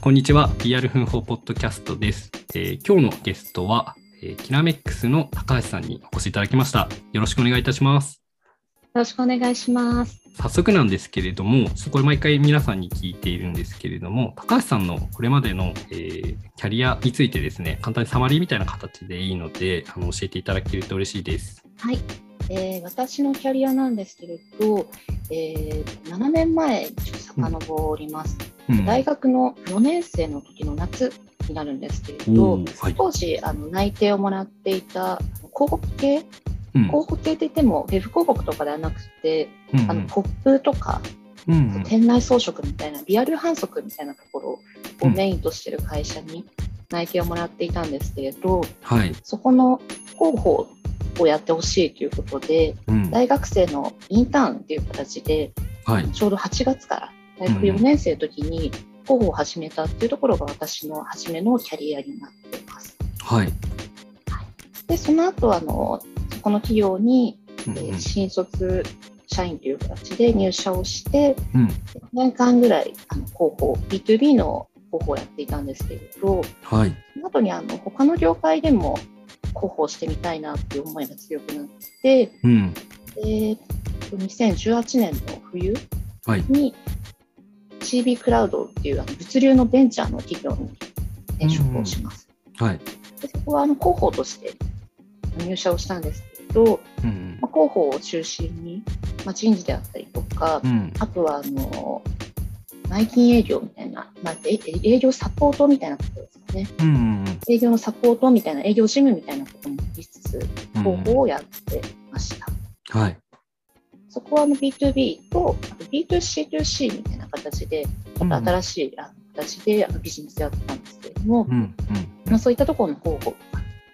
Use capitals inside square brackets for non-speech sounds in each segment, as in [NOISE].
こんにちは。PR 奮法ポッドキャストです、えー今日のゲストは、えーキナメックスの高橋さんにお越しいただきました。よろしくお願いいたします。よろしくお願いします。早速なんですけれどもそこで毎回皆さんに聞いているんですけれども高橋さんのこれまでの、えーキャリアについてですね簡単にサマリーみたいな形でいいのであの教えていただけると嬉しいです。はい、えー私のキャリアなんですけれど、えー7年前に遡ります、うん大学の4年生の時の夏になるんですけれおど、ーはい。当時あの内定をもらっていた広告系、うん。広告系って言ってもウェブ広告とかではなくて、うんあのポップとかうんうん。店内装飾みたいなリアル反則みたいなところをメインとしている会社に内定をもらっていたんですけれど、はい、そこの広報をやってほしいということで、うん。大学生のインターンっていう形で、はい。ちょうど8月から大学4年生の時に広報を始めたっていうところが私の初めのキャリアになっています。はい、で、その後あの、そこの企業に、えー新卒社員という形で入社をして、うん。1年間ぐらいあの広報、B2B の広報をやっていたんですけれど、はい、その後にあの他の業界でも広報してみたいなっていう思いが強くなって、うん、で2018年の冬はい、に CB クラウドっていうあの物流のベンチャーの企業に転職をします。はい、でそこはあの広報として入社をしたんですけれど、うんまあ、広報を中心に、まあ、人事であったりとか、うん、あとはあの内勤営業みたいな、まあ、え営業サポートみたいなことですかね。うんうん営業のサポートみたいな、営業事務みたいなこともやりつつ、うん。広報をやってました。はい、そこはあの B2B とあと B2C2C みたいな形で、また新しいあの形であのビジネスやってたんですけれども、うん、まあ、そういったところの広報を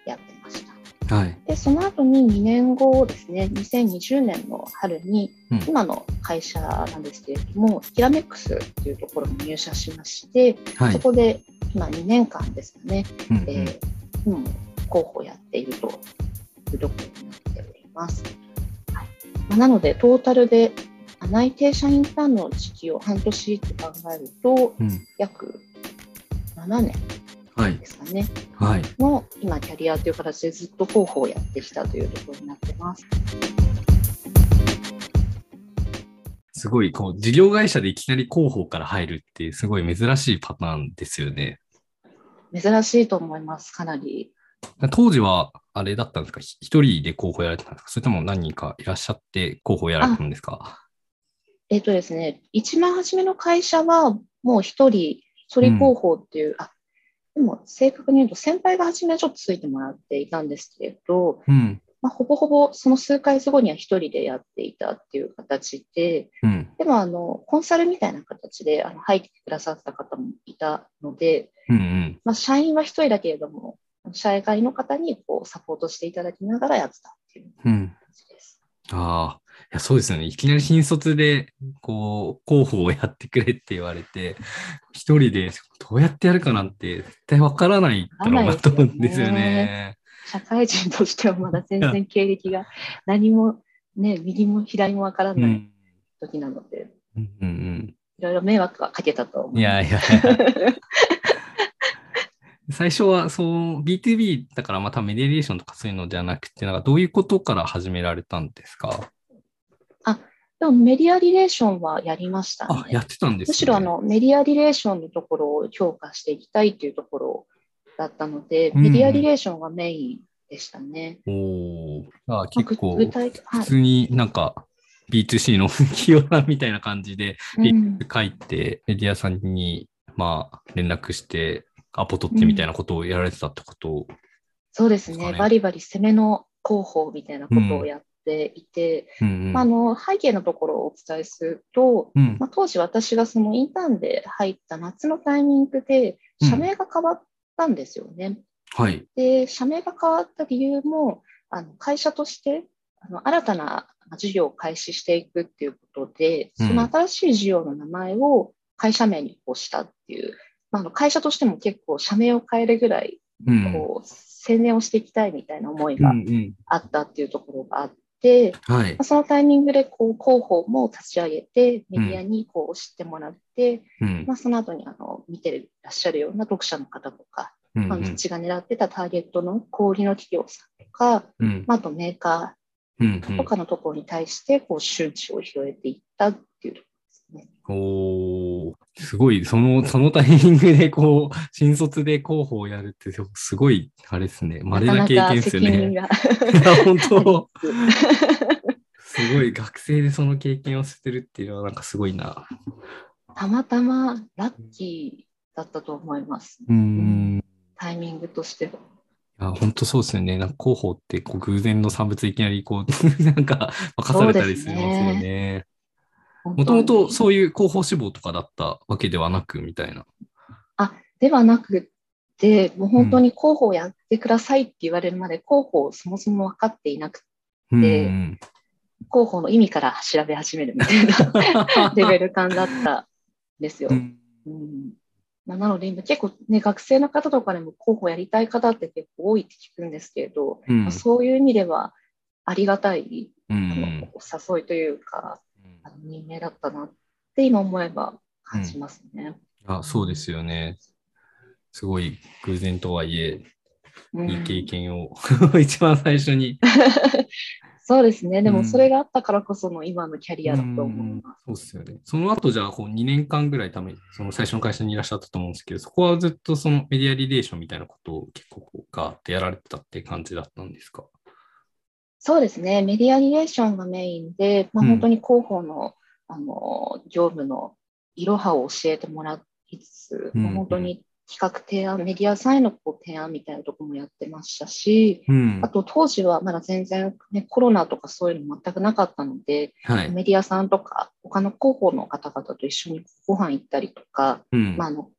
やってました。うん、はい、で、その後に2年後ですね、2020年の春に、うん。今の会社なんですけれども、ヒラメックスというところに入社しまして、はい、そこで今2年間ですかね、うんうん。えー今も広報やっているというところになっております。なので、トータルであ内定社員ターンの時期を半年って考えると、うん、約7年はいで、すかね、はい。の今、キャリアという形でずっと広報をやってきたというところになってます。すごい、こう、事業会社でいきなり広報から入るっていう、すごい珍しいパターンですよね。珍しいと思います、かなり。当時は、あれだったんですか？ひ一人で広報やられてたんですか？それとも何人かいらっしゃって広報やられてたんですか？えっ、とですね、一番初めの会社はもう一人、一人広報っていう、あ、でも正確に言うと先輩が初めはちょっとついてもらっていたんですけれど、うん、まあ、ほぼほぼその数ヶ月後には一人でやっていたっていう形で、うん、でもあの、コンサルみたいな形であの入ってくださった方もいたので、うん、うん。まあ、社員は一人だけれども、社外の方にこうサポートしていただきながらやってたっていううん。感じです。ああ、いや、そうですよね。いきなり新卒で、こう、広報をやってくれって言われて、一人でどうやってやるかなんて絶対わからないだろうなと思うんですよね。社会人としてはまだ全然経歴が何もね、右も左もわからないうん、時なので、うん、うんいろいろ迷惑はかけたと思うん。う。いやいや。最初はそう B2B だからまたメディアリレーションとかそういうのじゃなくて、なんかどういうことから始められたんですか？でもメディアリレーションはやりましたあ、やね。ってたんですね。むしろあのメディアリレーションのところを強化していきたいというところだったので、うんメディアリレーションがメインでしたね。おお。あまあ結構、具体的、はい。普通になんか B2C の企業さんみたいな感じで、うん書いて、メディアさんに、まあ、連絡して、アポ取ってみたいなことをやられてたってこと、そうですね。ですかね。バリバリ攻めの広報みたいなことをやっていて、うんうん。まあ、あの背景のところをお伝えすると、うん。まあ、当時私がそのインターンで入った夏のタイミングで社名が変わったんですよね。はい。で、社名が変わった理由も、あの会社としてあの新たな事業を開始していくっていうことで、うん。その新しい事業の名前を会社名にこうしたっていう、まあ、会社としても結構社名を変えるぐらいうん。こう宣伝をしていきたいみたいな思いうんがうん。あったっていうところがあって、て、はいまあ。そのタイミングでこう広報も立ち上げて、メディアにこう知ってもらって、うんまあ、その後にあの見てらっしゃるような読者の方とか、うんまあ、うちが狙ってたターゲットの小売りの企業さんとか、うんまあ、あとメーカうんーとかのところに対してこう周知を広げていったっていうとこね。おーすごい、その、そのタイミングで、こう、[LAUGHS] 新卒で広報をやるって、すごい、あれですね、稀な経験ですよね。なかなか [LAUGHS] 本当、[LAUGHS] すごい、学生でその経験をしてるっていうのは、なんかすごいな。たまたまラッキーだったと思います。うーん。タイミングとしては。いや、本当そうですよね。なんか広報って、こう、偶然の産物いきなり、こう、なんか、任されたりするんですよね。もともとそういう広報志望とかだったわけではなく、みたいな。ではなくて、もう本当に広報やってくださいって言われるまで、広報をそもそも分かっていなくて、うんで広報の意味から調べ始めるみたいな [LAUGHS] レベル感だったんですよ。うん。うん。まあ、なので今結構ね、学生の方とかでも広報やりたい方って結構多いって聞くんですけれど、うん。まあそういう意味ではありがたい、うん。お誘いというか、あの任命だったなって今思えば感じますね。あそうですよね。すごい偶然とはいえ、うんいい経験を [LAUGHS] 一番最初に。[LAUGHS] そうですね。でうんもそれがあったからこその今のキャリアだと思います。そうですよね。その後じゃあこう2年間ぐらいために、その最初の会社にいらっしゃったと思うんですけど、そこはずっとそのメディアリレーションみたいなことを結構こうガーってやられてたって感じだったんですか？そうですね。メディアリレーションがメインで、まあ、うん本当に広報の,、あの業務のいろはを教えてもらいつつ、うんまあ本当に企画提案、メディアさんへのこう提案みたいなところもやってましたし、うんあ。と当時はまだ全然、ね、コロナとかそういうの全くなかったので、はい。メディアさんとか他の広報の方々と一緒にご飯行ったりとか、うんまあ、あの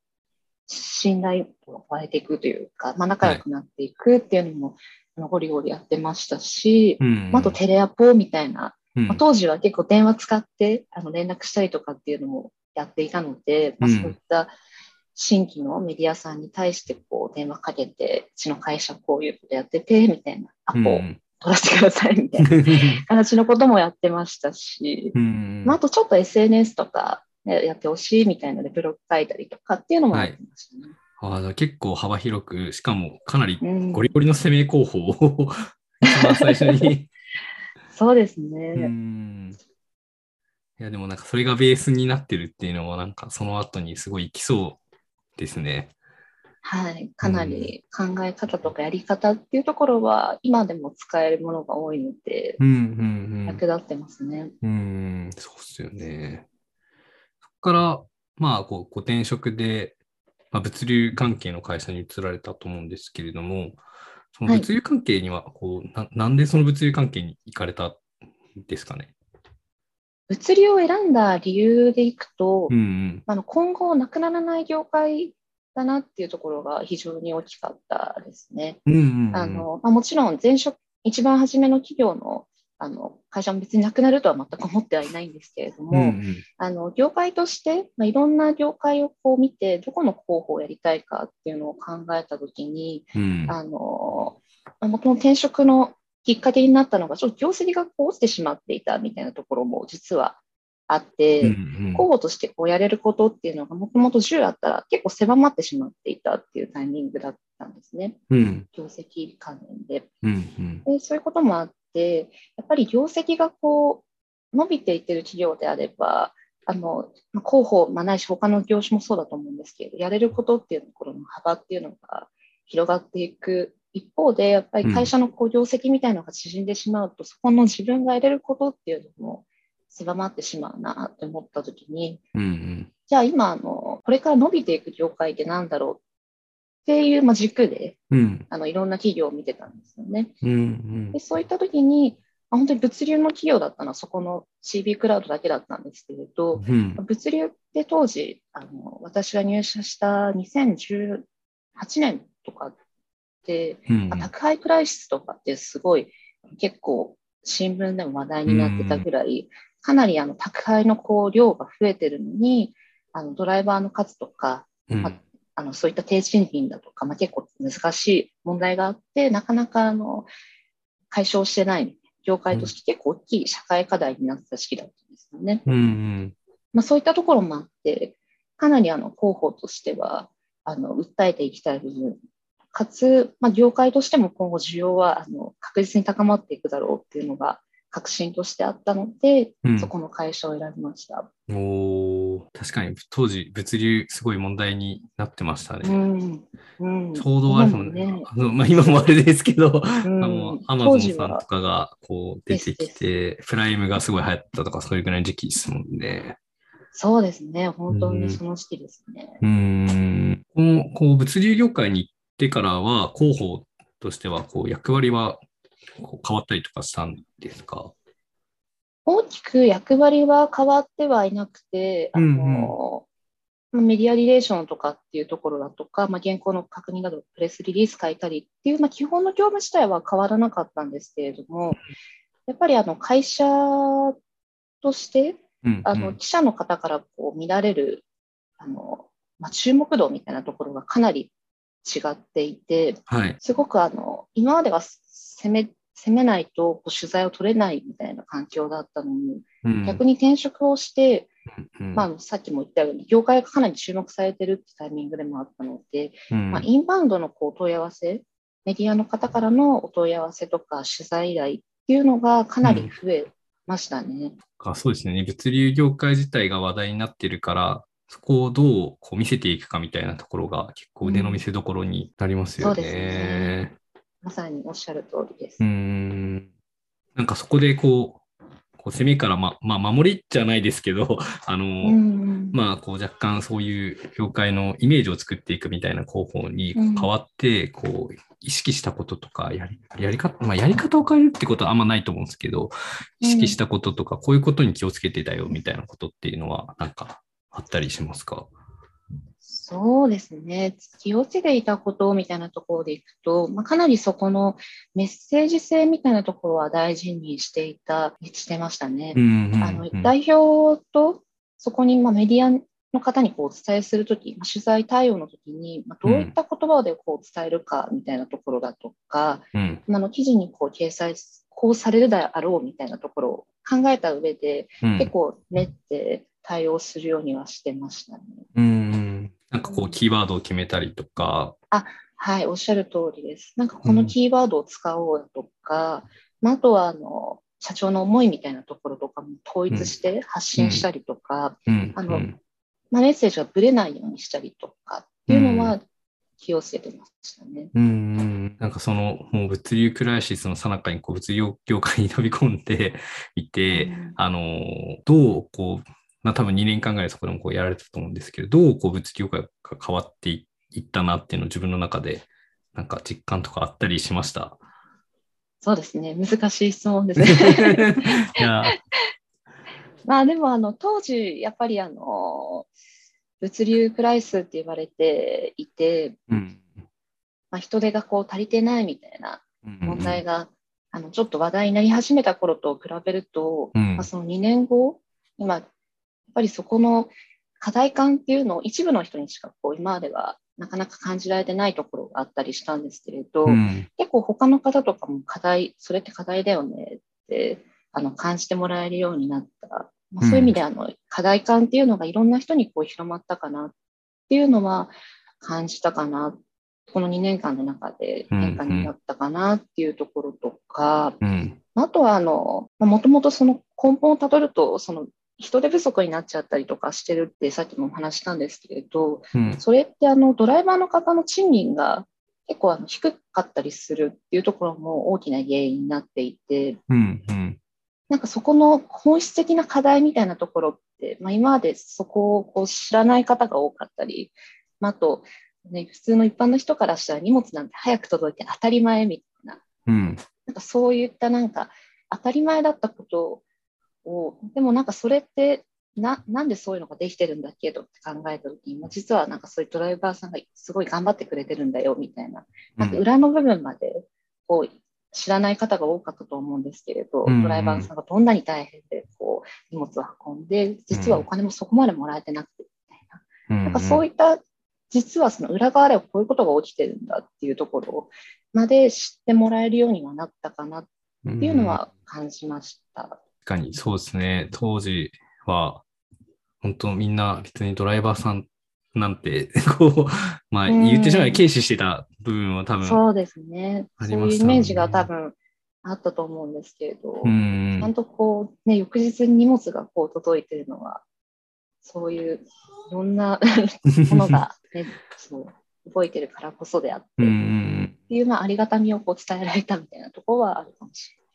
信頼を加えていくというか、まあ、仲良くなっていくっていうのも、ゴリゴリやってましたし、うん。まああとテレアポみたいな、うん。まあ、当時は結構電話使ってあの連絡したりとかっていうのもやっていたので、まあ、うん。そういった新規のメディアさんに対してこう電話かけて、うちの会社こういうことやってて、みたいな、アポをうん。取らせてくださいみたいな [LAUGHS] 形のこともやってましたし、うん。まあ、あとちょっと SNS とか、ね、やってほしいみたいなのでブログ書いたりとかっていうのもやってましたね。あああ結構幅広く、しかもかなりうんゴリゴリの攻め候補を一番最初に。[LAUGHS] そうですうね。んいや、でもなんかそれがベースになってるっていうのは、なんかその後にすごいきそうですね。はい。かなり考え方とかやり方っていうところは今でも使えるものが多いので、うんうん役立ってますね。うん。うん、そうっすよね。そこから、まあ、こう、ご転職で、まあ、物流関係の会社に移られたと思うんですけれども、そのはい物流関係には、こう、な、なんでその物流関係に行かれたんですかね？物流を選んだ理由でいくと、うんうん。あの今後なくならない業界だなっていうところが非常に大きかったですね。もちろん前職、一番初めの企業のあの会社も別になくなるとは全く思ってはいないんですけれども、うんうん、あの業界として、まあ、いろんな業界をこう見て、どこの候補をやりたいかっていうのを考えたときに、うん。あのまあ元の転職のきっかけになったのが、ちょっと業績がこう落ちてしまっていたみたいなところも実はあって、うんうん候補としてこうやれることっていうのがもともと10あったら結構狭まってしまっていたっていうタイミングだったんですね。うん業績関連で。うんうんでそういうこともあって、やっぱり業績がこう伸びていってる企業であれば、あのまあ広報、まあ、ないし他の業種もそうだと思うんですけれど、やれることっていうところの幅っていうのが広がっていく一方で、やっぱり会社のこう業績みたいなのが縮んでしまうと、そこの自分がやれることっていうのも狭まってしまうなって思ったときに、うんうん。じゃあ今あの、これから伸びていく業界ってなんだろうっていう、まあ、軸でうん。あのいろんな企業を見てたんですよね。うんうん。でそういったときに、まあ本当に物流の企業だったのはそこの CB クラウドだけだったんですけれど、うん。物流って当時、あの私が入社した2018年とかって、うん。まあ宅配クライシスとかってすごい結構新聞でも話題になってたぐらい、かなりあの宅配のこう量が増えてるのに、あのドライバーの数とか、うんああのそういった低賃金だとか、まあ、結構難しい問題があって、なかなかあの解消してない業界として結構大きい社会課題になった時期だったんですよね。うんうん。まあ、そういったところもあって、かなりあの広報としてはあの訴えていきたい部分、かつ、まあ、業界としても今後需要はあの確実に高まっていくだろうっていうのが確信としてあったので、うんそこの会社を選びました。おー確かに当時物流すごい問題になってましたうね。んうん、ちょうどあれですもんね。ねあのまあ、今もあれですけど、うんあの、アマゾンさんはとかがこう出てきて、プライムがすごい流行ったとか、そういうぐらいの時期ですもんね。そうですね、本当うんにその時期ですね。うーん。この、こう、物流業界に行ってからは、広報としては、こう、役割はこう変わったりとかしたんですか？大きく役割は変わってはいなくて、あうんのまあメディアリレーションとかっていうところだとか、まあ、原稿の確認など、プレスリリース書いたりっていう、まあ、基本の業務自体は変わらなかったんですけれども、やっぱりあの会社として、うんあの記者の方からこう見られるあの、まあ、注目度みたいなところがかなり違っていて、はい。すごくあの今までは攻め攻めないとこう取材を取れないみたいな環境だったのに、うん逆に転職をして、うんまあ、さっきも言ったように、業界がかなり注目されてるってタイミングでもあったので、うんまあ、インバウンドのこう問い合わせ、メディアの方からのお問い合わせとか取材依頼っていうのがかなり増えましたね。かそうですね。物流業界自体が話題になってるから、そこをどうこう見せていくかみたいなところが結構腕の見せ所になりますよね。そうですねまさにおっしゃる通りです。うーん。なんかそこでこう、こう攻めからま、まあ守りじゃないですけど、[LAUGHS] あの、うんまあこう若干そういう業界のイメージを作っていくみたいな広報に変わって、こう意識したこととかやり、やり方、まあやり方を変えるってことはあんまないと思うんですけど、意識したこととか、こういうことに気をつけてたよみたいなことっていうのはなんかあったりしますか？そうですね。気をつけていたことみたいなところでいくと、まあ、かなりそこのメッセージ性みたいなところは大事にしていた、してましたね。んあの代表とそこにまあメディアの方にこうお伝えするとき、まあ、取材対応のときに、まあ、どういった言葉でこう伝えるかみたいなところだとか、うんまああの記事にこう掲載、こうされるであろうみたいなところを考えた上で、うん結構練って対応するようにはしてましたね。うんなんかこうキーワードを決めたりとか、はい、おっしゃる通りです。なんかこのキーワードを使おうだとか、まあ、あとはあの社長の思いみたいなところとかも統一して発信したりとか、うん。あのうん。まあ、メッセージがぶれないようにしたりとかっていうのは気をつけてましたね。うんうん。なんかその、もう物流クライシスの最中にこう物流業界に飛び込んでいて、うん。あの、どうこう、まあ多分2年間ぐらいそこでもこうやられてたと思うんですけど、どうこう物流業界が変わっていったなっていうのを自分の中でなんか実感とかあったりしました？そうですね、難しい質問ですね。[LAUGHS] いや、[LAUGHS] まあでもあの当時、やっぱりあの物流クライスって言われていて、うん。まあ、人手がこう足りてないみたいな問題が、が、あのちょっと話題になり始めた頃と比べると、うんまあ、その2年後、今、ぱりそこの課題感っていうのを一部の人にしかこう今まではなかなか感じられてないところがあったりしたんですけれど、うん結構他の方とかも課題、それって課題だよねってあの感じてもらえるようになった。まあ、そういう意味であの、課題感っていうのがいろんな人にこう広まったかなっていうのは感じたかな。この2年間の中で変化になったかなっていうところとか、うんあとはあの、もともとその根本をたどると、その人手不足になっちゃったりとかしてるってさっきもお話したんですけれど、うん。それってあのドライバーの方の賃金が結構あの低かったりするっていうところも大きな原因になっていて、うんうん。なんかそこの本質的な課題みたいなところって、まあ、今までそこをこう知らない方が多かったり、まあ、あと、ね、普通の一般の人からしたら荷物なんて早く届いて当たり前みたいな、うん。なんかそういったなんか当たり前だったことを、でもなんかそれってななんでそういうのができてるんだっけとって考えたときに、まあ実はなんかそういうドライバーさんがすごい頑張ってくれてるんだよみたいな、なんか裏の部分までこう知らない方が多かったと思うんですけれど、ドライバーさんがどんなに大変でこう荷物を運んで、実はお金もそこまでもらえてなくてみたいな。うんなんかそういった、実はその裏側ではこういうことが起きてるんだっていうところまで知ってもらえるようにはなったかなっていうのは感じました。確かにそうですね。当時は、本当みんな別にドライバーさんなんて、[LAUGHS] こう、まあうん言ってしまえば軽視してた部分は多分、そうですね。あそういうイメージが多分あったと思うんですけれど、うんちゃんとこう、ね、翌日に荷物がこう届いてるのは、そういういろんな [LAUGHS] ものが、ね、そう動いてるからこそであって、っんていう、まあ、ありがたみをこう伝えられたみたいなところはあるかもしうん。あ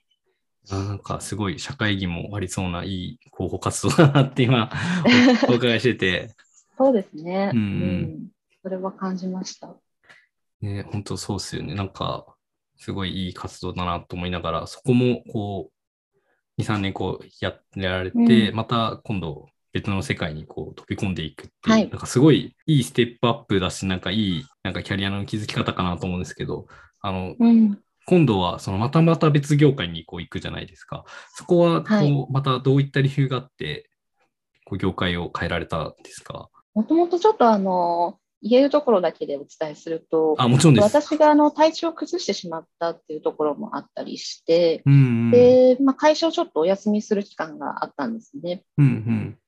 なんかすごい社会義もありそうないい広報活動だなって今お [LAUGHS] お伺いしてて。そうですね。うんうんそれは感じました。ね、本当そうっすよね。なんか、すごいいい活動だなと思いながら、そこもこう、2、3年こうやってられて、うんまた今度別の世界にこう飛び込んでいくっていう、はいなんかすごいいいステップアップだし、なんかいい、なんかキャリアの築き方かなと思うんですけど、あの、うん。今度はそのまたまた別業界にこう行くじゃないですか。そこはこう、はいまたどういった理由があって、こう業界を変えられたんですか？もともとちょっとあの、言えるところだけでお伝えすると、あ、もちろんです。私があの体調を崩してしまったっていうところもあったりして、うんうん。で、まあ、会社をちょっとお休みする期間があったんですね。うんうん。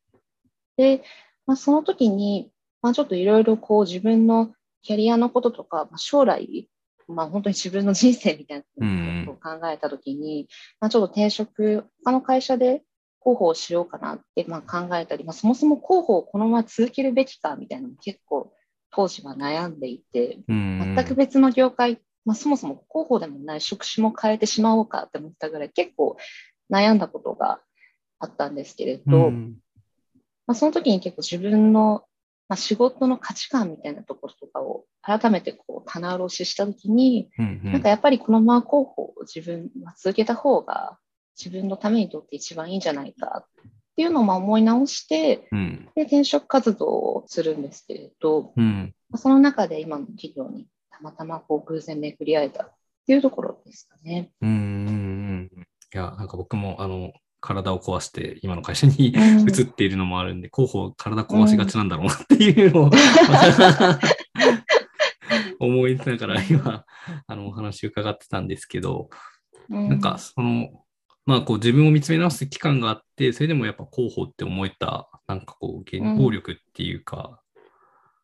で、まあ、その時に、まあ、ちょっといろいろこう自分のキャリアのこととか、まあ、将来、まあ、本当に自分の人生みたいなことを考えた時に、まあ、ちょっと転職、他の会社で広報をしようかなってまあ考えたり、まあ、そもそも広報をこのまま続けるべきかみたいなのも結構当時は悩んでいて、全く別の業界、まあ、そもそも広報でもない職種も変えてしまおうかって思ったぐらい結構悩んだことがあったんですけれど、うん。まあ、その時に結構自分の、まあ、仕事の価値観みたいなところとかを改めてこう棚卸しした時に、うんうん。なんかやっぱりこのまま広報を自分は続けた方が自分のためにとって一番いいんじゃないかっていうのをまあ思い直して、うん。で転職活動をするんですけれど、うん。まあその中で今の企業にたまたまこう偶然巡り会えたっていうところですかね。うんうんうん。いや、なんか僕も、あの、体を壊して、今の会社にうん。移っているのもあるんで、広報、体壊しがちなんだろうなっていうのを、[LAUGHS] 思いながら今、あの、お話伺ってたんですけど、うん。なんか、その、まあ、こう、自分を見つめ直す期間があって、それでもやっぱ広報って思えた、なんかこう、原動力っていうか、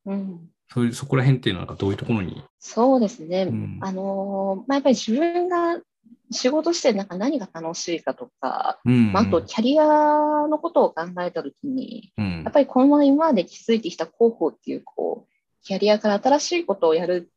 うん。そういう、そこら辺っていうのは、どういうところに、そうですね。うん。あのーまあ、やっぱり自分が仕事してなんか何が楽しいかとか、うん。まあ、あとキャリアのことを考えたときに、うん。やっぱりこのまま今まで築いてきた広報っていう、こう、キャリアから新しいことをやる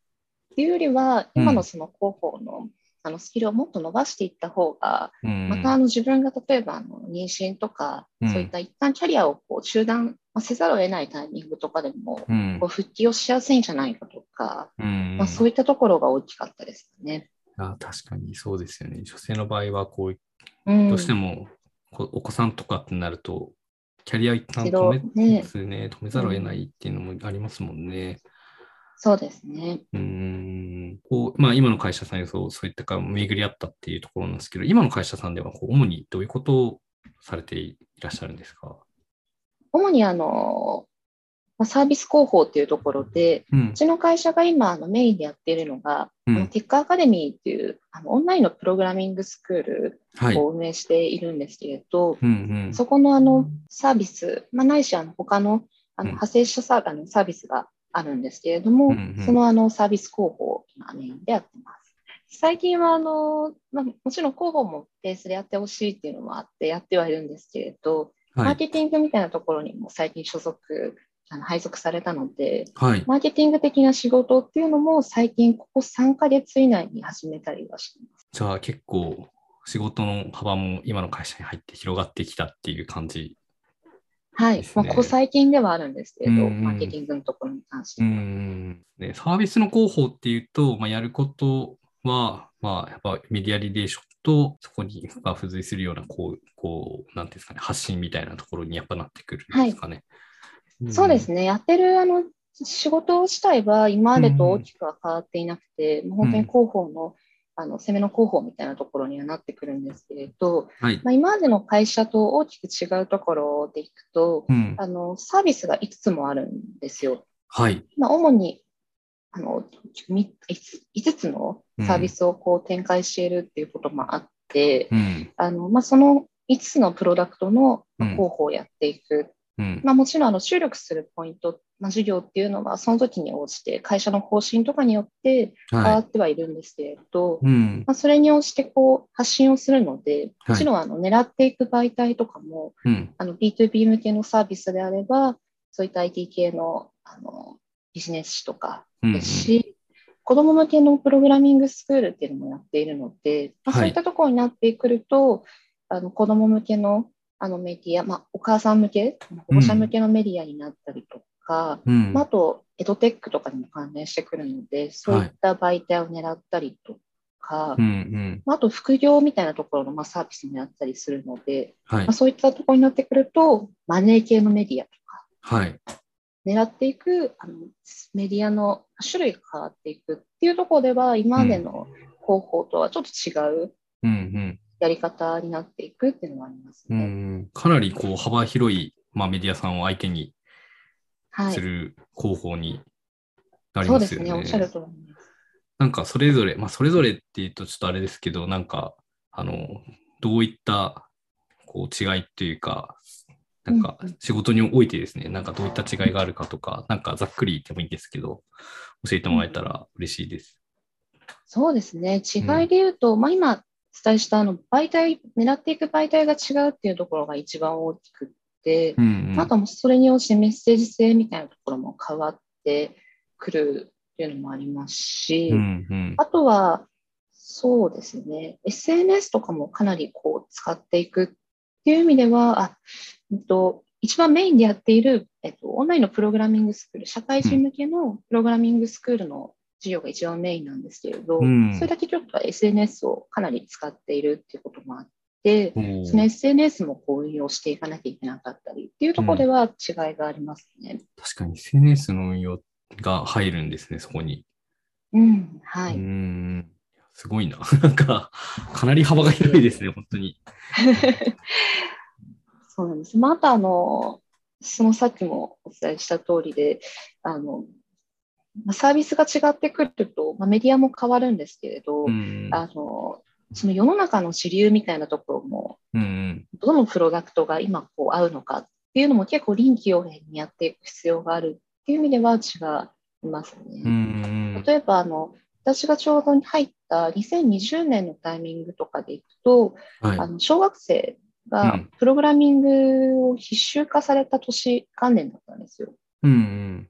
っていうよりは、うん。今のその広報のあのスキルをもっと伸ばしていった方が、うん。またあの自分が例えばあの妊娠とか、うん。そういった一旦キャリアをこう中断まあせざるを得ないタイミングとかでも、うん。こう復帰をしやすいんじゃないかとか、うん。まあ、そういったところが大きかったですね。あ確かにそうですよね。女性の場合は、こう、うん、どうしてもこお子さんとかってなると、キャリア一旦止め,、ねですね、止めざるを得ないっていうのもありますもんね。そうですね。うーんこうまあ、今の会社さんにそうそういったか巡り合ったっていうところなんですけど、今の会社さんではこう主にどういうことをされていらっしゃるんですか？主にあの、まあサービス広報っていうところで、うんうちの会社が今あのメインでやっているのが、うんあのテックアカデミーっていうあのオンラインのプログラミングスクールはい。を運営しているんですけれど、うんうんそこのあのサービス、まあ、ないしあの他のあのうん派生したサーあのサービスがあるんですけれども、うんうんそのあのサービス広報を今メインでやってます。最近はあの、まあ、もちろん広報もベースでやってほしいっていうのもあってやってはいるんですけれど、マはい。ーケティングみたいなところにも最近所属、あの配属されたので、はい。マーケティング的な仕事っていうのも最近ここ3ヶ月以内に始めたりはしてます。じゃあ結構仕事の幅も今の会社に入って広がってきたっていう感じ。はい。まあ、ここ最近ではあるんですけれど、マーケティングのところに関してうは。サービスの広報っていうと、まあ、やることは、まあ、やっぱメディアリレーションと、そこにが付随するような、こう、こう、なんていうんですかね、発信みたいなところにやっぱなってくるんですかね。そうですね。やってるあの仕事自体は今までと大きくは変わっていなくて、もう本当に広報の、あの攻めの広報みたいなところにはなってくるんですけれど、はい。まあ、今までの会社と大きく違うところでいくと、うん。あのサービスが5つもあるんですよ。はい。まあ、主にあの 5, つのサービスをこう展開しているっていうこともあって、うん。あのまあ、その5つのプロダクトの広報をやっていく。うん。まあ、もちろんあの注力するポイント、まあ、事業っていうのはその時に応じて会社の方針とかによって変わはってはいるんですけれど、い。うん。まあ、それに応じてこう発信をするので、はいもちろんあの狙っていく媒体とかも、うん。あの B2B 向けのサービスであれば、そういった IT 系のあのビジネス誌とかうん。ですし、子供向けのプログラミングスクールっていうのもやっているので、まあ、はいそういったところになってくると、あの子供向けのあのメディア、まあ、お母さん向け、保護者向けのメディアになったりとか、うん。まあ、あと、エドテックとかにも関連してくるので、そういった媒体を狙ったりとか、うん。うん。まああと副業みたいなところのまあサービスもやったりするので、はいまあ、。そういったところになってくると、マネー系のメディアとか、はい。狙っていくあのメディアの種類が変わっていくっていうところでは、今までの広報とはちょっと違ううん。うん。やり方になっていくっていうのがありますうね。ん。かなりこう幅広い、まあ、メディアさんを相手にはい。する広報になりますよね。ですね、おっしゃると思います。なんかそれぞれ、まあそれぞれっていうとちょっとあれですけど、なんか、あの、どういったこう違いっていうか、なんかうんうん仕事においてですね、なんかどういった違いがあるかとか、なんかざっくり言ってもいいんですけど、教えてもらえたら嬉しいです。そうですね、違いで言うと、まあ今お伝えしたあの媒体、狙っていく媒体が違うっていうところが一番大きくって、うんうん。あとはもうそれに応じてメッセージ性みたいなところも変わってくるっていうのもありますし、うんうん。あとは、そうですね、SNS とかもかなりこう使っていくっていう意味では、あえっと、一番メインでやっている、えっと、オンラインのプログラミングスクール、社会人向けのプログラミングスクールの授業が一番メインなんですけれど、うんそれだけちょっと SNS をかなり使っているっていうこともあって、その SNS もこう運用していかなきゃいけなかったりっていうところでは違いがありますね。確かに SNS の運用が入るんですね、そこに。うん、はい。うーん。すごいな。[LAUGHS] なんか、かなり幅が広いですね、[LAUGHS] 本当に。そうなんです。まあ、あの、そのさっきもお伝えした通りで、あの、まあサービスが違ってくると、まあ、メディアも変わるんですけれど、うん。あの、その世の中の主流みたいなところも、うんうん。どのプロダクトが今こう合うのかっていうのも結構臨機応変にやっていく必要があるっていう意味では違いますね。うんうん。例えばあの、私がちょうど入った2020年のタイミングとかでいくと、はい。あの小学生うがんプログラミングを必修化された年関連だったんですよ。っうんうん。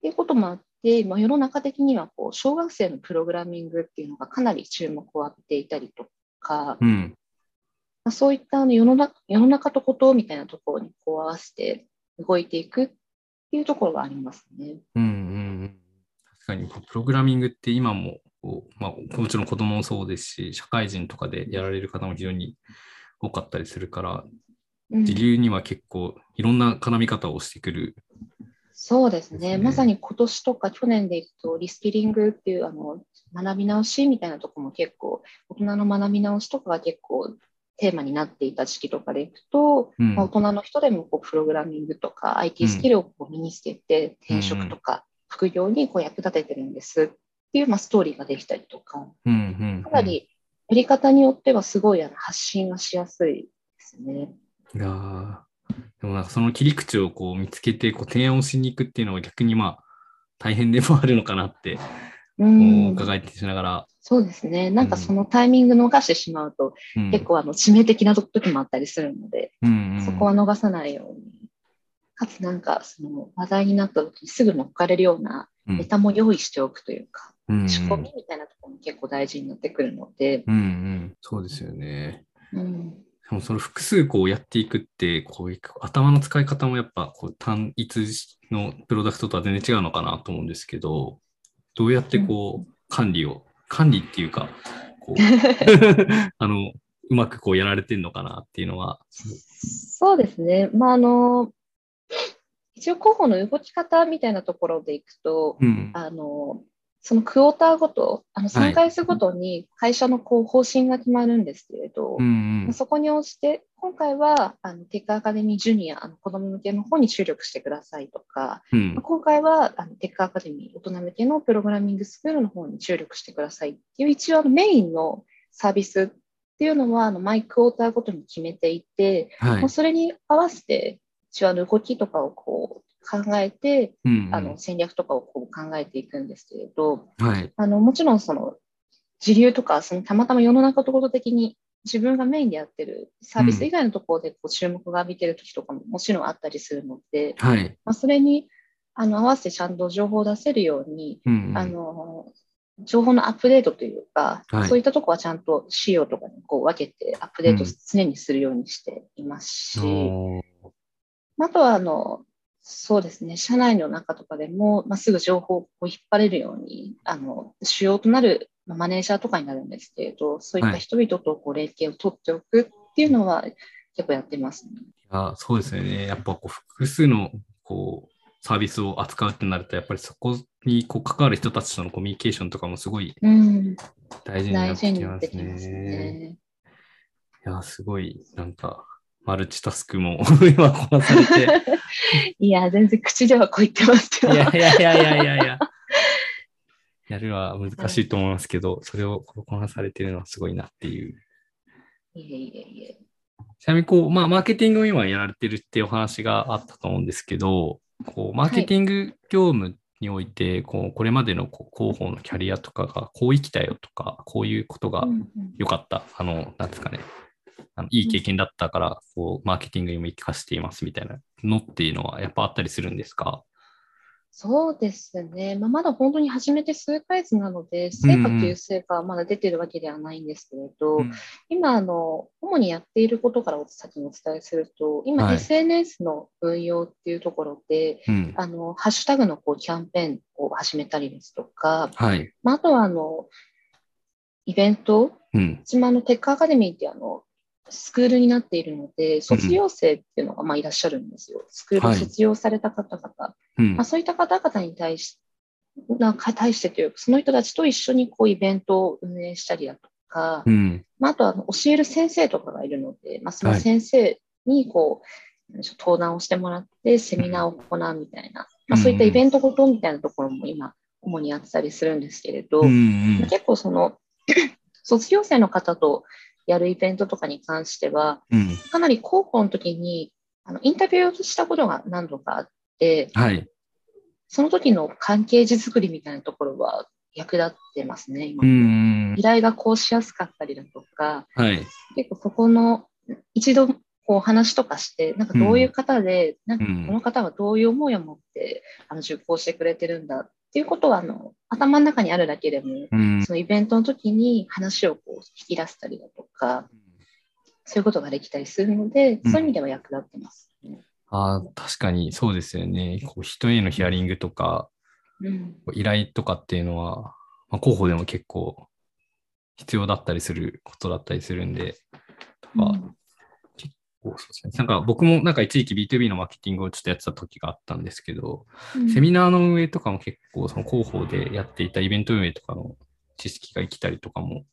ていうこともあって、まあ、世の中的にはこう小学生のプログラミングっていうのがかなり注目を浴びていたりとか、うん。まあ、そういったあの世の中世の中とことみたいなところにこう合わせて動いていくっていうところがありますね。うんうんうん。確かに、プログラミングって今もまあ、もちろん子供もそうですし、社会人とかでやられる方も非常に多かったりするから、うん時流には結構いろんな絡み方をしてくる。そうですね。ね。まさに今年とか去年でいくと、リスキリングっていうあの学び直しみたいなところも結構、大人の学び直しとかが結構テーマになっていた時期とかでいくと、うん。まあ、大人の人でもこうプログラミングとか IT スキルをこう身につけて、転職とか副業にこう役立ててるんです。っていう、まあ、ストーリーができたりとか、うんうんうん。かなりやり方によってはすごいあの発信がしやすいですね。いやーでもなんかその切り口をこう見つけてこう提案をしに行くっていうのは逆にまあ大変でもあるのかなってうん。伺えてしながら、そうですね。なんかそのタイミング逃してしまうと、うん。結構あの致命的な時もあったりするので、うんうんそこは逃さないように。かつなんかその話題になった時にすぐ乗っかれるようなうん。ネタも用意しておくというか、うんうん。仕込みみたいなところも結構大事になってくるので、うんうん。そうですよね。うん、でもその複数こうやっていくって、こういう頭の使い方もやっぱこう単一のプロダクトとは全然違うのかなと思うんですけど、どうやってこう管理を、管理っていうか、こう [LAUGHS] [LAUGHS] あの、うまくこうやられてるのかなっていうのは。そうですね。まああの、一応広報の動き方みたいなところでいくと、うん。あの、そのクォーターごと、あのはい3ヶ月ごとに会社のこう方針が決まるんですけれど、うんうん。そこに応じて、今回はあのテックアカデミージュニア、あの子ども向けの方に注力してくださいとか、うん今回はあのテックアカデミー大人向けのプログラミングスクールの方に注力してくださいっていう一応あのメインのサービスっていうのは、あのマイクォーターごとに決めていて、はいもう。それに合わせて、手話の動きとかをこう考えて、うんうん。あの戦略とかをこう考えていくんですけれど、はい。あのもちろんその時流とか、そのたまたま世の中とこと的に自分がメインでやってるサービス以外のところでこう注目が浴びてる時とかももちろんあったりするので、はい。まあ、それにあの合わせてちゃんと情報を出せるように、うんうん。あの情報のアップデートというか、はい。そういったところはちゃんと仕様とかにこう分けてアップデートうん。常にするようにしていますし、おー。あとはあのそうですね、社内の中とかでも、まあ、すぐ情報をこう引っ張れるように、あの主要となる、まあマネージャーとかになるんですけれど、そういった人々とこう連携を取っておくっていうのは結構やってますね。いやそうですよね。やっぱこう複数のこうサービスを扱うってなると、やっぱりそこにこう関わる人たちとのコミュニケーションとかもすごいうん、大事になってきますなってきますね。ね。いや、すごい、なんか、マルチタスクも [LAUGHS] 今こなされて、いや、全然口ではこう言ってますけど。いやいやいやいやいやいや。[LAUGHS] やるのは難しいと思いますけど、それをこなされてるのはすごいなっていう。いえいえいえ。ちなみにこう、まあ、マーケティングを今やられてるっていうお話があったと思うんですけど、こうマーケティング業務において、こうこれまでのこう広報のキャリアとかがこう生きたよとか、こういうことがうんうん良かった、あの、なんですかね、あのいい経験だったから、こう、マーケティングにも生かしていますみたいなのっていうのはやっぱあったりするんですか？そうですね、まあ、まだ本当に始めて数ヶ月なので、成果という成果はまだ出てるわけではないんですけれど、うん今あの、主にやっていることから先にお伝えすると、今、はい SNS の運用っていうところで、うん。あのハッシュタグのこうキャンペーンを始めたりですとか、はい。まあ、あとはあのイベント、うん。うちもあのテックアカデミーってあのスクールになっているので、卒業生っていうのがまあいらっしゃるんですよ。スクールを卒業された方々。うんまあ、。そういった方々に対しなんか対してというか、その人たちと一緒にこうイベントを運営したりだとか、うん。まあ、あとはあの教える先生とかがいるので、まあ、そのはい先生にこう、なんでしょう登壇をしてもらって、セミナーを行うみたいな、まあ、そういったイベントごとみたいなところも今、主にやってたりするんですけれど、うん。うん結構その、[CLEARS THROAT] 卒業生の方とやるイベントとかに関しては、うん。かなり高校の時にあのインタビューをしたことが何度かあって、はい。その時の関係図作りみたいなところは役立ってますね、今。うん依。頼がこうしやすかったりだとか、はい。結構そこの一度こう話とかして、なんかどういう方で、なんかうんこの方はどういう思いを持ってあの受講してくれてるんだっていうことはあの頭の中にあるだけでも、うん。そのイベントの時に話をこう引き出したりだとか、そういうことができたりするので、うんそういう意味では役立ってます、ね。ああ、確かにそうですよね。こう人へのヒアリングとか、うん依頼とかっていうのは、まあ、広報でも結構必要だったりすることだったりするんで、とか、うんそうですね。なんか僕もなんか一時期 B2B のマーケティングをちょっとやってた時があったんですけど、セミナーの運営とかも結構その広報でやっていたイベント運営とかの知識が生きたりとかも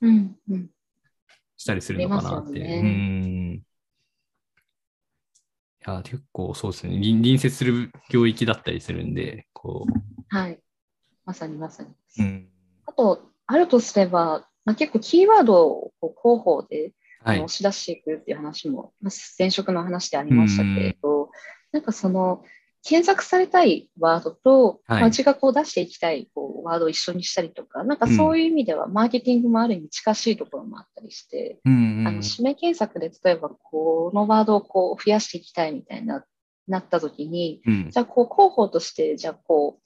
うんうんしたりするのかなって。ありますよねうん。いや、結構そうですね。隣隣接する領域だったりするんで、こはい。まさにまさに。う。うん。あと、あるとすれば、まあ、結構キーワードを広報であはいの押。し出していくっていう話も、まあ、前職の話でありましたけれど、なんかその、検索されたいワードと、はいがこう出していきたいこうワードを一緒にしたりとか、なんかそういう意味では、マーケティングもある意味近しいところもあったりして、うんあの指名検索で例えばこのワードをこう増やしていきたいみたいななった時に、うん。じゃあこう広報として、じゃあこう、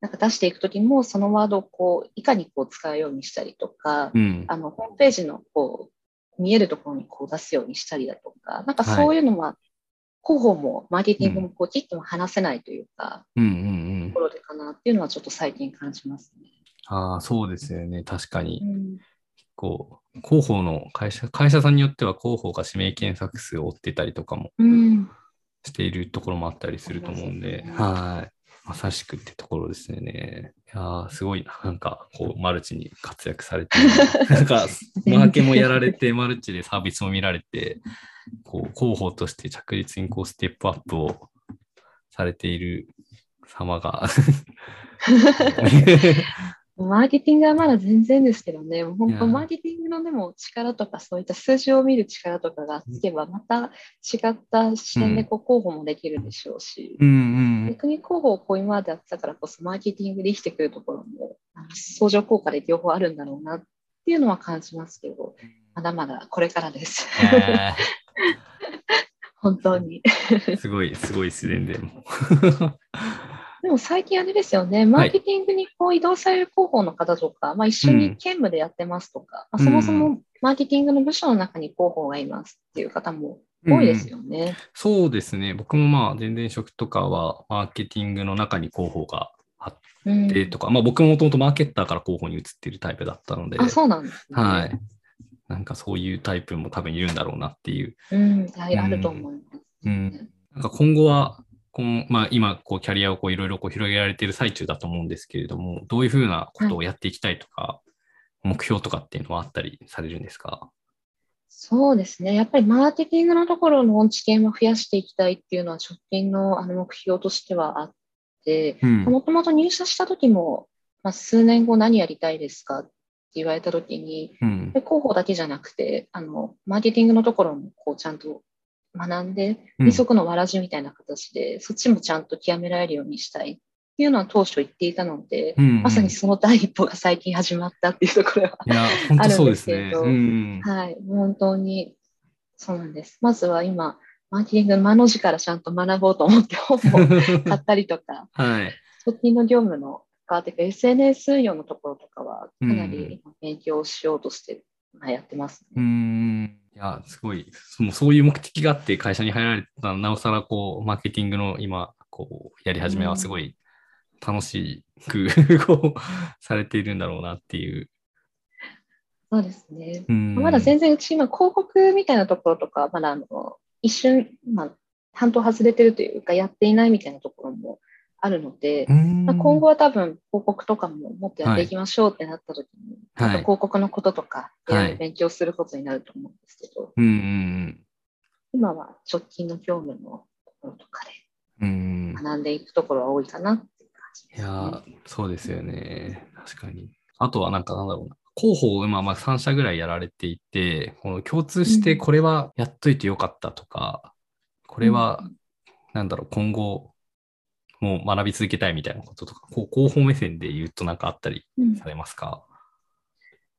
なんか出していくときも、そのワードをこういかにこう使うようにしたりとか、うん。あのホームページのこう見えるところにこう出すようにしたりだとか、なんかそういうのは、広報もマーケティングもこう切っても話せないというか、うんうんうんと。ころでかなっていうのはちょっと最近感じますね。ああ、そうですよね。確かに。うんこう、広報の会社、会社さんによっては広報が指名検索数を追ってたりとかもうんしているところもあったりすると思うんで、はい。まさしくってところですよね。いやーすごいな。なんか、こう、[LAUGHS] マルチに活躍されてる。なんか、マーケもやられて、[LAUGHS] マルチでサービスも見られて、こう、広報として着実にこう、ステップアップをされている様が。マーケティングはまだ全然ですけどね、もう本当マーケティングのでも力とかそういった数字を見る力とかがつけばまた違った視点でこう候補もできるでしょうし、うんうん。逆に広報をこう今までやってたからこそマーケティングで生きてくるところも相乗効果で両方あるんだろうなっていうのは感じますけどまだまだこれからです。え [LAUGHS] 本当に。ーすごい、すごいです、全然。でも最近あれですよねマーケティングにこう移動される広報の方とか、まあ、一緒に兼務でやってますとか、まあ、そもそもマーケティングの部署の中に広報がいますっていう方も多いですよね。そうですね。僕もまあ、全然職とかは、マーケティングの中に広報があっうんてとか、まあ僕ももともとマーケッターから広報に移っているタイプだったので、あそうなんですね。はい。なんかそういうタイプも多分いるんだろうなっていう。うん、はい、あると思います。うん。なんか今後は、このまあ、今、こう、キャリアをこういろいろこう広げられている最中だと思うんですけれども、どういうふうなことをやっていきたいとか、目標とかっていうのはあったりされるんですか？そうですね。やっぱりマーケティングのところの知見を増やしていきたいっていうのは直近のあの目標としてはあって、うん。もともと入社した時も、まあ、数年後何やりたいですかって言われた時に、うん。で広報だけじゃなくて、あの、マーケティングのところもこうちゃんと学んで、うん二足のわらじみたいな形で、そっちもちゃんと極められるようにしたいっていうのは当初言っていたので、うんまさにその第一歩が最近始まったっていうところは、いや、本当そうですね。あるんですけどうん。はい、本当にそうなんです。まずは今、マーケティングの間の字からちゃんと学ぼうと思って本も買ったりとか、[LAUGHS] はい。直近の業務の関わっていく SNS 運用のところとかは、かなり今勉強しようとして、まあやってます、うーん。いや、すごい。そもうそういう目的があって会社に入られたら、なおさらこう、マーケティングの今、こう、やり始めはすごい楽しく、[LAUGHS] こう、されているんだろうなっていう。そうですね。うん。まだ全然うち今広告みたいなところとか、まだあの一瞬、まあ、担当外れてるというか、やっていないみたいなところもあるので、うん、まあ、今後は多分広告とかももっとやっていきましょうってなった時に、はい。広告のこととか、はい勉強することになると思うんですけど、うんうん今は直近の業務のところとかうん。うんで。学んでいくところは多いかなっていう感じです、ね。いやー、そうですよね。確かに。あとはなんかなんだろうな。広報を今まあ3社ぐらいやられていて、この共通してこれはやっといてよかったとか、これはなんだろう、今後もう学び続けたいみたいなこととか、こう広報目線で言うとなんかあったりうん。されますか、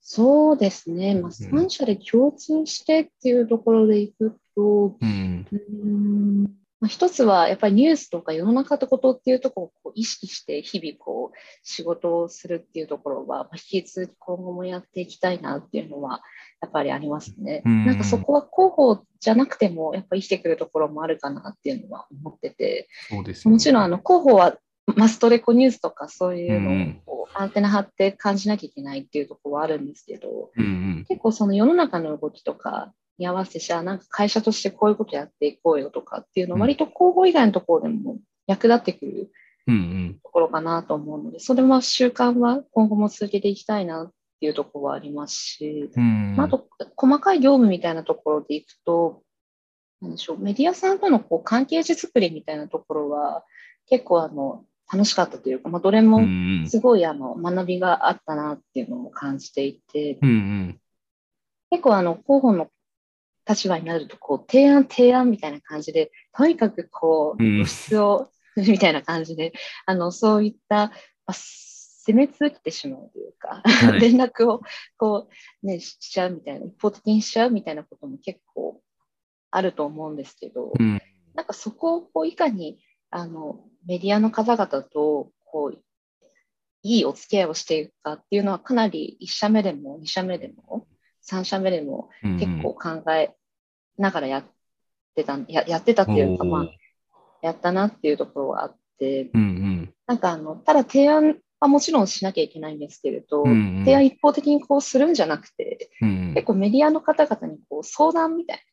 そうですね、まあ、うん。3社で共通してっていうところでいくと、うん、うーんまあ、一つはやっぱりニュースとか世の中のことっていうところをこう意識して日々こう仕事をするっていうところはまあ引き続き今後もやっていきたいなっていうのはやっぱりありますね。うん。なんかそこは広報じゃなくてもやっぱ生きてくるところもあるかなっていうのは思ってて、そうですよね。もちろんあの広報はマストレコニュースとかそういうのうんをこうアンテナ張って感じなきゃいけないっていうところはあるんですけど、うんうん。結構その世の中の動きとかに合わせて、じゃあなんか会社としてこういうことやっていこうよとかっていうのうん。は割と広報以外のところでも役立ってくるところかなと思うので、それは習慣は今後も続けていきたいなっていうところはありますし、うんまああと細かい業務みたいなところでいくと、なんでしょう、メディアさんとのこう関係値作りみたいなところは結構あの楽しかったというか、まあ、どれもんすごいあの学びがあったなっていうのを感じていて、うんうん。結構あの広報の立場になるとこう提案提案みたいな感じでとにかくこううん。露出をみたいな感じであのそういった、まあ、攻め続けてしまうというか、はい。[LAUGHS] 連絡をこう、ね、しちゃうみたいな一方的にしちゃうみたいなことも結構あると思うんですけど、うん。なんかそこをこういかにあのメディアの方々とこういいお付き合いをしていくかっていうのはかなり1社目でも2社目でも3社目でもうん。結構考えながらやってたんややってたっていうか、まあ、やったなっていうところはあってうんうん。なんかあのただ提案はもちろんしなきゃいけないんですけれど、うんうん。提案一方的にこうするんじゃなくてうん結構メディアの方々にこう相談みたいな。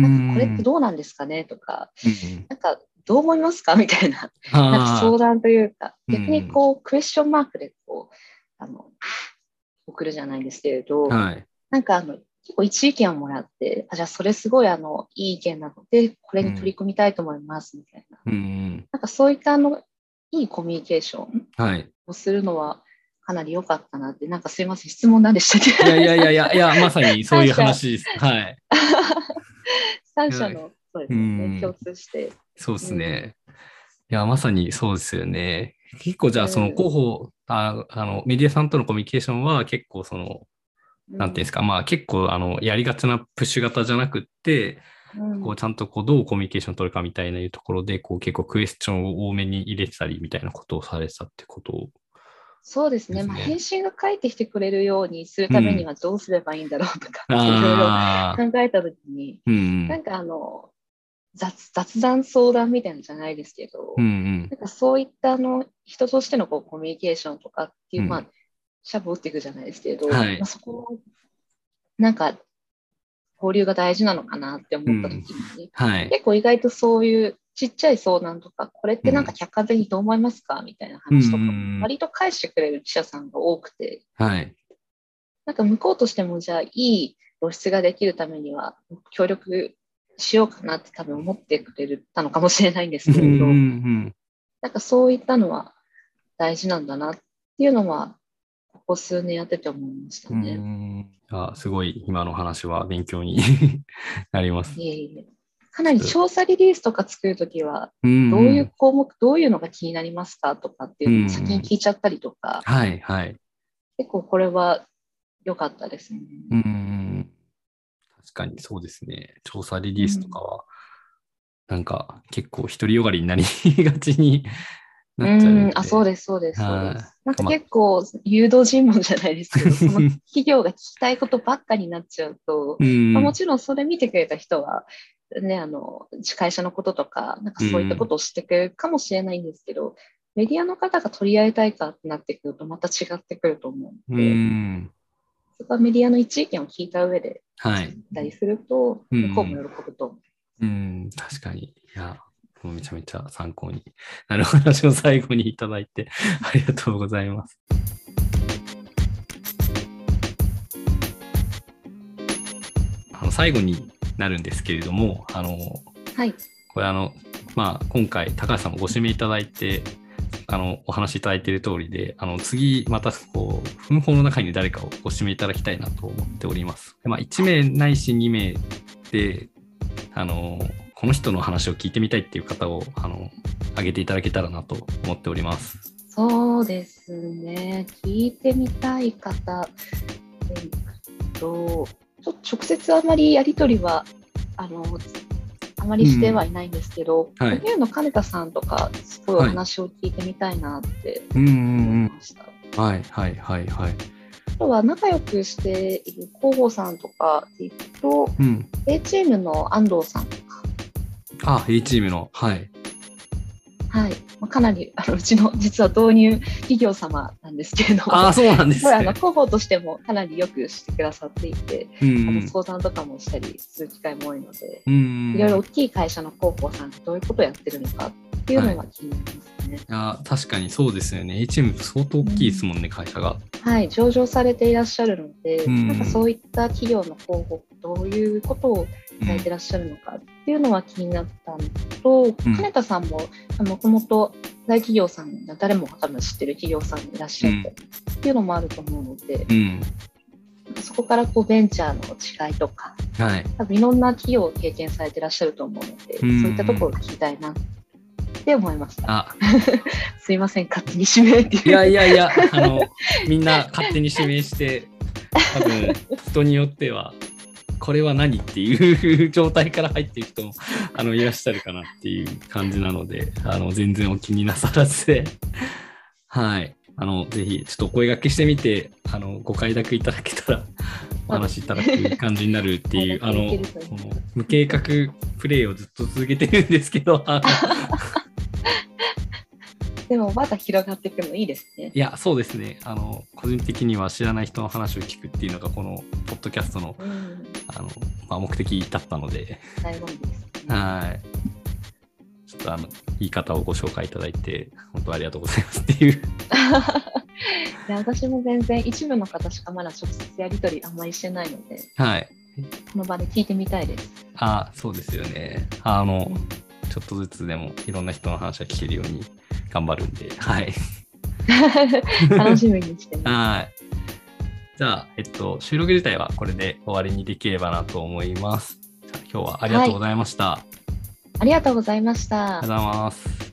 なんかこれってどうなんですかねとかうんなんかどう思いますかみたいなうんなんか相談というか、うん逆にこう、クエスチョンマークでこう、あの、送るじゃないですけれど、はい。なんかあの、結構一意見をもらって、あ、じゃあそれすごいあの、いい意見なので、これに取り組みたいと思います、みたいな。うんうんなんかそういったあの、いいコミュニケーションはいをするのは、かなり良かったなって、なんかすいません、質問なんでしたっけ？いやいやいやいや、いや、まさに [LAUGHS] そういう話です。はい。[LAUGHS] 3社の、そうですうんね、共通して。そうですね。いや、まさにそうですよね。結構じゃあ、そのうん広報、ああの、メディアさんとのコミュニケーションは結構その、なんていうんですか、まあ結構あの、やりがちなプッシュ型じゃなくって、うん。こうちゃんとこうどうコミュニケーション取るかみたいないうところで、こう結構クエスチョンを多めに入れてたりみたいなことをされてたってことを。そうですね、まあ、返信が返ってきてくれるようにするためにはどうすればいいんだろうとか、いろいああ、ろ考えたときに、うん。なんかあの雑雑談相談みたいなのじゃないですけど、うん。うん。なんかそういったあの人としてのこうコミュニケーションとかっていう、うん。まあ、シャブを打っていくじゃないですけど、はい。まあ、そこのなんか交流が大事なのかなって思ったときに、はい。結構意外とそういうちっちゃい相談とか、これってなんか客観的にどう思いますかみたいな話とか割と返してくれる記者さんが多くて、はい。なんか向こうとしても、じゃあ、いい露出ができるためには、協力しようかなって多分思ってくれたのかもしれないんですけれど、うんうん。なんかそういったのは大事なんだなっていうのは、ここ数年やってて思いましたうんうね。んあすごい今の話は勉強に [LAUGHS] なります。いえいえかなり調査リリースとか作るときは、どういう項目、どういうのが気になりますかとかっていうのを先に聞いちゃったりとか、はいはい。結構これは良かったですね。うんうん確かにそうですね。調査リリースとかは、なんか結構独りよがりになりがちになっちゃううん、あ、そうでです、そうです、そうはいです。なんか結構、誘導尋問じゃないですけど、[LAUGHS] その企業が聞きたいことばっかになっちゃうと、うんまあ、もちろんそれ見てくれた人は、ね、あの、会社のこととか、なんかそういったことを知ってくれるかもしれないんですけど、メディアの方が取り合いたいかってなってくると、また違ってくると思ううので、ん。そこはメディアの一意見を聞いた上で、はい。たりすると、うん向こうも喜ぶと思う。うん、確かに。いや、もうめちゃめちゃ参考に [LAUGHS] なるお話を最後にいただいて [LAUGHS] ありがとうございます。あの最後になるんですけれども、あの、はい。これあの、まあ、今回、高橋さんもご指名いただいて、あの、お話しいただいている通りで、あの、次、また、こう、奮法の中に誰かをご指名いただきたいなと思っております。でまあ、1名ないし2名で、あの、この人の話を聞いてみたいっていう方を、あの、挙げていただけたらなと思っております。そうですね。聞いてみたい方でいくと、ちょっと直接あまりやり取りは、あの、あまりしてはいないんですけど、うんはいの金田さんとか、すごいお話を聞いてみたいなってうんう思いんました。うん。はいはいはいはい。あとは仲良くしている広報さんとかでいくと、うん。A チームの安藤さんとか、あ、A チームの。はい。はい、まあかなりあのうちの [LAUGHS] 実は導入企業様なんですけれども、あ、そうなんですこれあのね。広報としてもかなりよくしてくださっていて、うんうんあの相談とかもしたりする機会も多いので、うんいろいろ大きい会社の広報さんってどういうことをやってるのかっていうのは気になりますね。いや確かにそうですよね。HM 相当大きいですもんね、会社が。はい、上場されていらっしゃるので、うんなんかそういった企業の広報、どういうことをされてらっしゃるのかっていうのは気になったのと、金田さんももともと大企業さん、誰も多分知ってる企業さんにいらっしゃって、っていうのもあると思うので、うん。そこからこうベンチャーの違いとか、はい。多分いろんな企業を経験されてらっしゃると思うので、うんそういったところを聞きたいなって思いました。あ、[LAUGHS] すいません、勝手に指名っていう。いやいやいや、あの、みんな勝手に指名して、多分人によっては、これは何っていう状態から入っていく人もあのいらっしゃるかなっていう感じなので、あの全然お気になさらずで、はい。あの、ぜひ、ちょっとお声掛けしてみて、あの、ご快諾いただけたら、お話しいただく感じになるっていう、あの、無計画プレイをずっと続けてるんですけど、でもまだ広がっていくのいいですね。いや、そうですね。あの、個人的には知らない人の話を聞くっていうのが、このポッドキャストのうん、あの、まあ、目的だったので、醍醐味です、ね。はい。ちょっとあの、言い方をご紹介いただいて、本当ありがとうございますっていう。[LAUGHS] いや私も全然一部の方しかまだ直接やり取りあんまりしてないので、はい。この場で聞いてみたいです。あ、そうですよね。あの、ちょっとずつでもいろんな人の話が聞けるように頑張るんで、はい。[LAUGHS] 楽しみにしてます。はい。じゃあ、えっと、収録自体はこれで終わりにできればなと思います。今日はありがとうございました。ありがとうございましたありがとうございます。